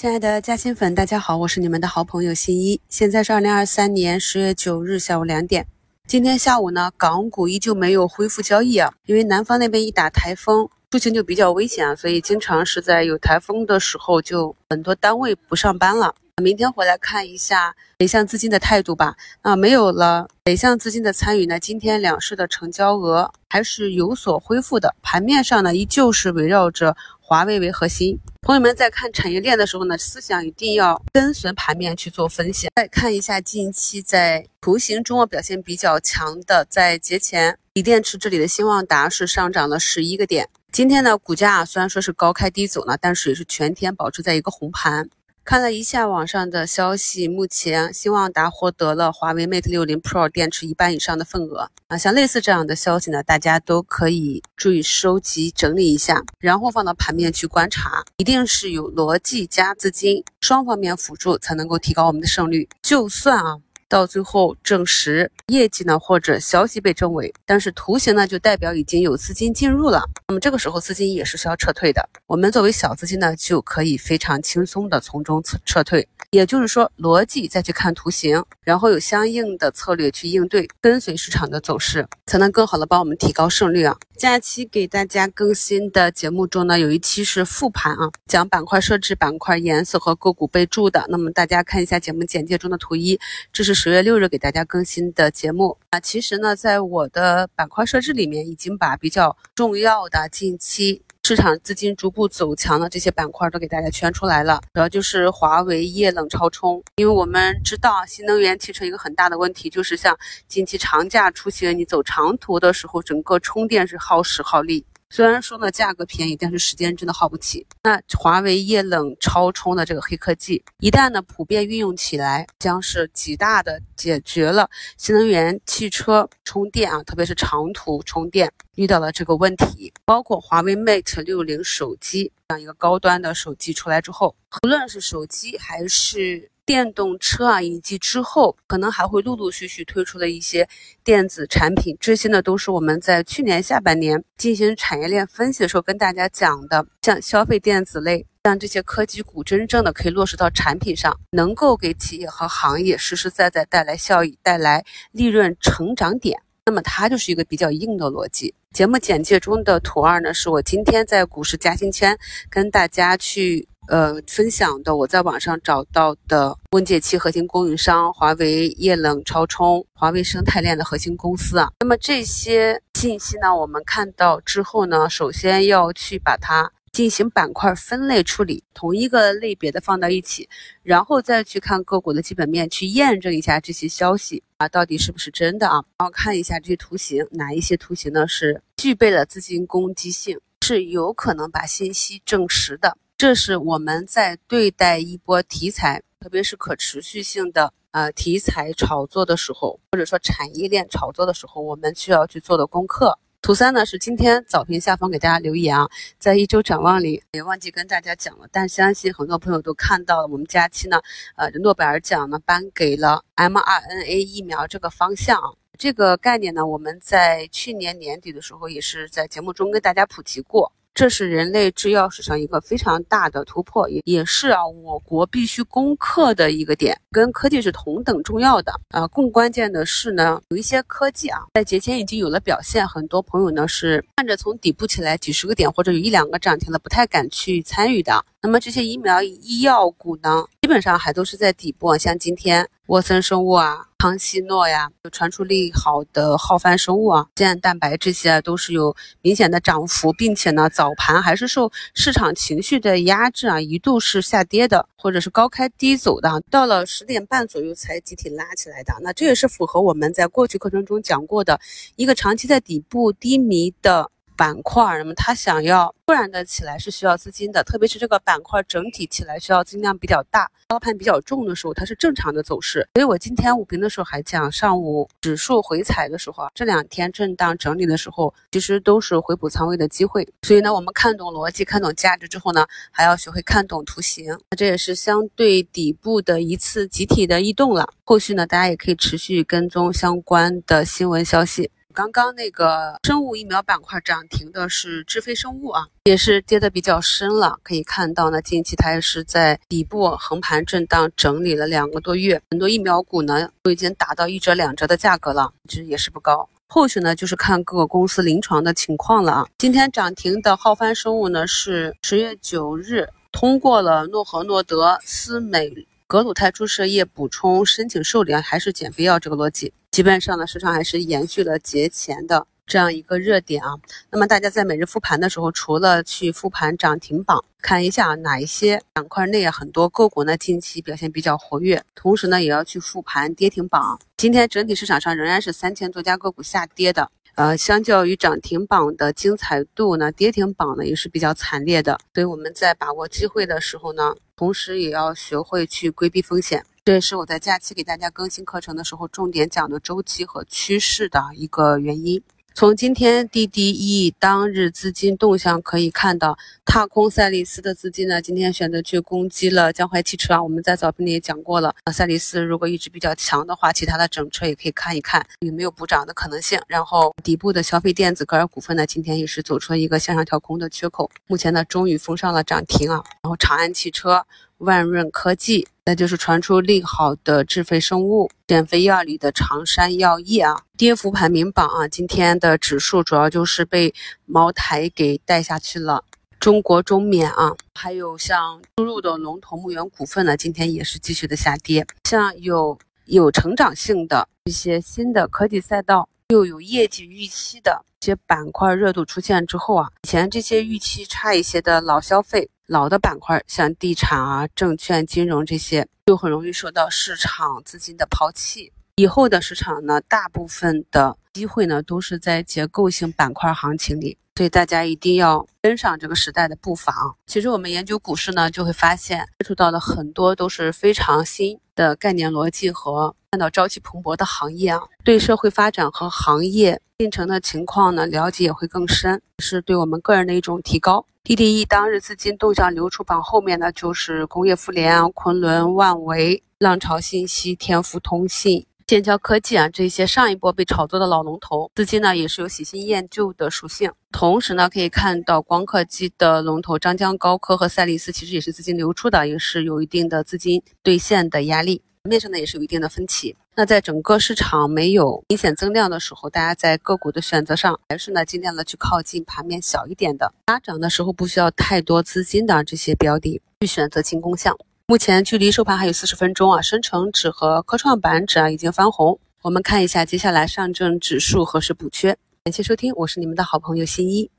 亲爱的嘉兴粉，大家好，我是你们的好朋友新一。现在是二零二三年十月九日下午两点。今天下午呢，港股依旧没有恢复交易啊，因为南方那边一打台风，出行就比较危险啊，所以经常是在有台风的时候，就很多单位不上班了。明天回来看一下北向资金的态度吧。啊，没有了北向资金的参与呢，今天两市的成交额还是有所恢复的。盘面上呢，依旧是围绕着华为为核心。朋友们在看产业链的时候呢，思想一定要跟随盘面去做分析。再看一下近期在图形中啊表现比较强的，在节前锂电池这里的新旺达是上涨了十一个点。今天呢，股价虽然说是高开低走呢，但是也是全天保持在一个红盘。看了一下网上的消息，目前兴旺达获得了华为 Mate 六零 Pro 电池一半以上的份额啊，像类似这样的消息呢，大家都可以注意收集整理一下，然后放到盘面去观察，一定是有逻辑加资金双方面辅助，才能够提高我们的胜率。就算啊。到最后证实业绩呢，或者消息被证伪，但是图形呢就代表已经有资金进入了，那么这个时候资金也是需要撤退的。我们作为小资金呢，就可以非常轻松的从中撤撤退。也就是说，逻辑再去看图形，然后有相应的策略去应对，跟随市场的走势，才能更好的帮我们提高胜率啊。假期给大家更新的节目中呢，有一期是复盘啊，讲板块设置、板块颜色和个股备注的。那么大家看一下节目简介中的图一，这是。十月六日给大家更新的节目啊，其实呢，在我的板块设置里面，已经把比较重要的近期市场资金逐步走强的这些板块都给大家圈出来了。主要就是华为、液冷、超充，因为我们知道新能源汽车一个很大的问题，就是像近期长假出行，你走长途的时候，整个充电是耗时耗力。虽然说呢价格便宜，但是时间真的耗不起。那华为液冷超充的这个黑科技，一旦呢普遍运用起来，将是极大的解决了新能源汽车充电啊，特别是长途充电遇到了这个问题。包括华为 Mate 六零手机这样一个高端的手机出来之后，无论是手机还是电动车啊，以及之后可能还会陆陆续续推出的一些电子产品，这些呢都是我们在去年下半年进行产业链分析的时候跟大家讲的，像消费电子类，像这些科技股真正的可以落实到产品上，能够给企业和行业实实在在带来效益、带来利润成长点，那么它就是一个比较硬的逻辑。节目简介中的图二呢，是我今天在股市嘉兴圈跟大家去。呃，分享的我在网上找到的温解器核心供应商华为液冷超充、华为生态链的核心公司啊。那么这些信息呢，我们看到之后呢，首先要去把它进行板块分类处理，同一个类别的放到一起，然后再去看个股的基本面，去验证一下这些消息啊，到底是不是真的啊？然后看一下这些图形，哪一些图形呢是具备了资金攻击性，是有可能把信息证实的。这是我们在对待一波题材，特别是可持续性的呃题材炒作的时候，或者说产业链炒作的时候，我们需要去做的功课。图三呢是今天早评下方给大家留言啊，在一周展望里也忘记跟大家讲了，但相信很多朋友都看到了，我们假期呢，呃，诺贝尔奖呢颁给了 mRNA 疫苗这个方向，这个概念呢，我们在去年年底的时候也是在节目中跟大家普及过。这是人类制药史上一个非常大的突破，也也是啊我国必须攻克的一个点，跟科技是同等重要的啊。更关键的是呢，有一些科技啊，在节前已经有了表现，很多朋友呢是看着从底部起来几十个点或者有一两个涨停了，不太敢去参与的。那么这些疫苗医药股呢，基本上还都是在底部，像今天沃森生物啊、康希诺呀，有传出利好的浩帆生物啊、健蛋白这些都是有明显的涨幅，并且呢，早盘还是受市场情绪的压制啊，一度是下跌的，或者是高开低走的，到了十点半左右才集体拉起来的。那这也是符合我们在过去课程中讲过的一个长期在底部低迷的。板块，那么它想要突然的起来是需要资金的，特别是这个板块整体起来需要资金量比较大、高盘比较重的时候，它是正常的走势。所以我今天午评的时候还讲，上午指数回踩的时候啊，这两天震荡整理的时候，其实都是回补仓位的机会。所以呢，我们看懂逻辑、看懂价值之后呢，还要学会看懂图形。那这也是相对底部的一次集体的异动了。后续呢，大家也可以持续跟踪相关的新闻消息。刚刚那个生物疫苗板块涨停的是智飞生物啊，也是跌的比较深了。可以看到呢，近期它也是在底部横盘震荡整理了两个多月，很多疫苗股呢都已经打到一折两折的价格了，值也是不高。后续呢就是看各个公司临床的情况了啊。今天涨停的浩帆生物呢是十月九日通过了诺和诺德斯美。格鲁肽注射液补充申请受理还是减肥药这个逻辑，基本上呢市场还是延续了节前的这样一个热点啊。那么大家在每日复盘的时候，除了去复盘涨停榜，看一下哪一些板块内很多个股呢近期表现比较活跃，同时呢也要去复盘跌停榜。今天整体市场上仍然是三千多家个股下跌的。呃，相较于涨停榜的精彩度呢，跌停榜呢也是比较惨烈的。所以我们在把握机会的时候呢，同时也要学会去规避风险。这也是我在假期给大家更新课程的时候重点讲的周期和趋势的一个原因。从今天 DDE 当日资金动向可以看到，踏空赛力斯的资金呢，今天选择去攻击了江淮汽车啊。我们在早评里也讲过了，赛力斯如果一直比较强的话，其他的整车也可以看一看有没有补涨的可能性。然后底部的消费电子、格尔股份呢，今天也是走出了一个向上跳空的缺口，目前呢终于封上了涨停啊。然后长安汽车。万润科技，那就是传出利好的智飞生物、减肥药里的长山药业啊，跌幅排名榜啊，今天的指数主要就是被茅台给带下去了。中国中免啊，还有像输入的龙头牧原股份呢，今天也是继续的下跌。像有有成长性的一些新的科技赛道，又有业绩预期的一些板块热度出现之后啊，以前这些预期差一些的老消费。老的板块，像地产啊、证券、金融这些，就很容易受到市场资金的抛弃。以后的市场呢，大部分的机会呢，都是在结构性板块行情里，所以大家一定要跟上这个时代的步伐。其实我们研究股市呢，就会发现接触到的很多都是非常新的概念逻辑和看到朝气蓬勃的行业啊，对社会发展和行业进程的情况呢，了解也会更深，是对我们个人的一种提高。DDE 当日资金动向流出榜后面呢，就是工业富联啊、昆仑万维、浪潮信息、天福通信、剑桥科技啊这些上一波被炒作的老龙头，资金呢也是有喜新厌旧的属性。同时呢，可以看到光刻机的龙头张江高科和赛力斯其实也是资金流出的，也是有一定的资金兑现的压力。面上呢也是有一定的分歧。那在整个市场没有明显增量的时候，大家在个股的选择上，还是呢尽量的去靠近盘面小一点的、拉涨的时候不需要太多资金的这些标的去选择进攻项。目前距离收盘还有四十分钟啊，深成指和科创板指啊已经翻红。我们看一下接下来上证指数何时补缺。感谢收听，我是你们的好朋友新一。